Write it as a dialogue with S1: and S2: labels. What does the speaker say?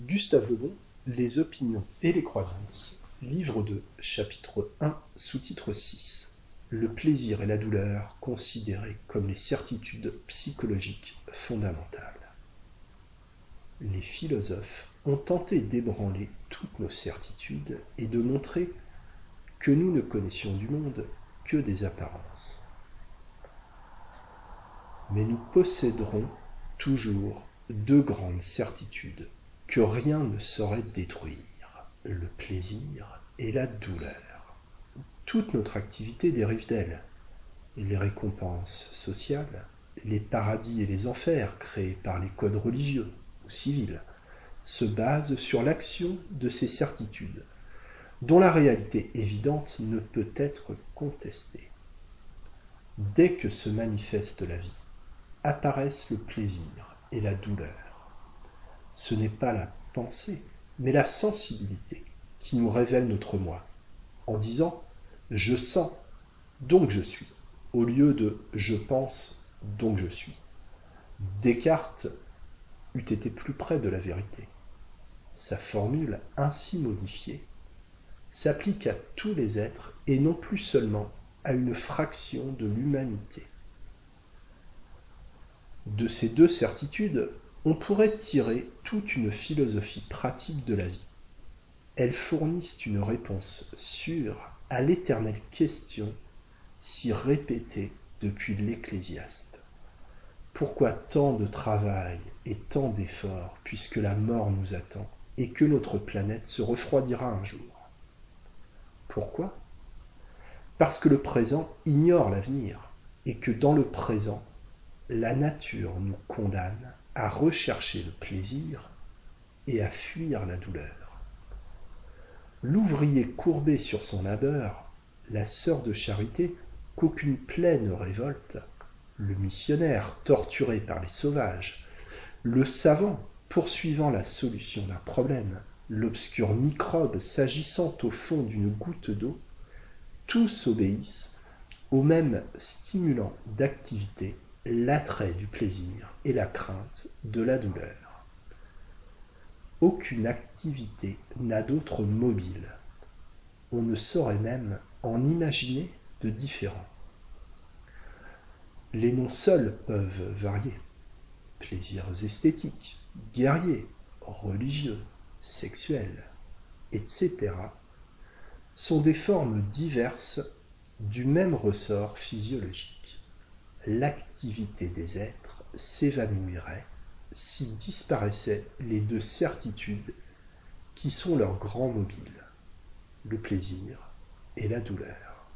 S1: Gustave Le Bon, Les opinions et les croyances, livre 2, chapitre 1, sous-titre 6. Le plaisir et la douleur considérés comme les certitudes psychologiques fondamentales. Les philosophes ont tenté d'ébranler toutes nos certitudes et de montrer que nous ne connaissions du monde que des apparences. Mais nous posséderons toujours deux grandes certitudes que rien ne saurait détruire, le plaisir et la douleur. Toute notre activité dérive d'elles. Les récompenses sociales, les paradis et les enfers créés par les codes religieux ou civils se basent sur l'action de ces certitudes, dont la réalité évidente ne peut être contestée. Dès que se manifeste la vie, apparaissent le plaisir et la douleur. Ce n'est pas la pensée, mais la sensibilité qui nous révèle notre moi, en disant je sens, donc je suis, au lieu de je pense, donc je suis. Descartes eût été plus près de la vérité. Sa formule ainsi modifiée s'applique à tous les êtres et non plus seulement à une fraction de l'humanité. De ces deux certitudes, on pourrait tirer toute une philosophie pratique de la vie. Elles fournissent une réponse sûre à l'éternelle question si répétée depuis l'Ecclésiaste. Pourquoi tant de travail et tant d'efforts puisque la mort nous attend et que notre planète se refroidira un jour? Pourquoi? Parce que le présent ignore l'avenir et que dans le présent, la nature nous condamne à rechercher le plaisir et à fuir la douleur. L'ouvrier courbé sur son labeur, la sœur de charité qu'aucune plaie ne révolte, le missionnaire torturé par les sauvages, le savant poursuivant la solution d'un problème, l'obscur microbe s'agissant au fond d'une goutte d'eau, tous obéissent au même stimulant d'activité l'attrait du plaisir et la crainte de la douleur. Aucune activité n'a d'autre mobile. On ne saurait même en imaginer de différent. Les noms seuls peuvent varier. Plaisirs esthétiques, guerriers, religieux, sexuels, etc. sont des formes diverses du même ressort physiologique l'activité des êtres s'évanouirait s'ils disparaissaient les deux certitudes qui sont leurs grands mobiles, le plaisir et la douleur.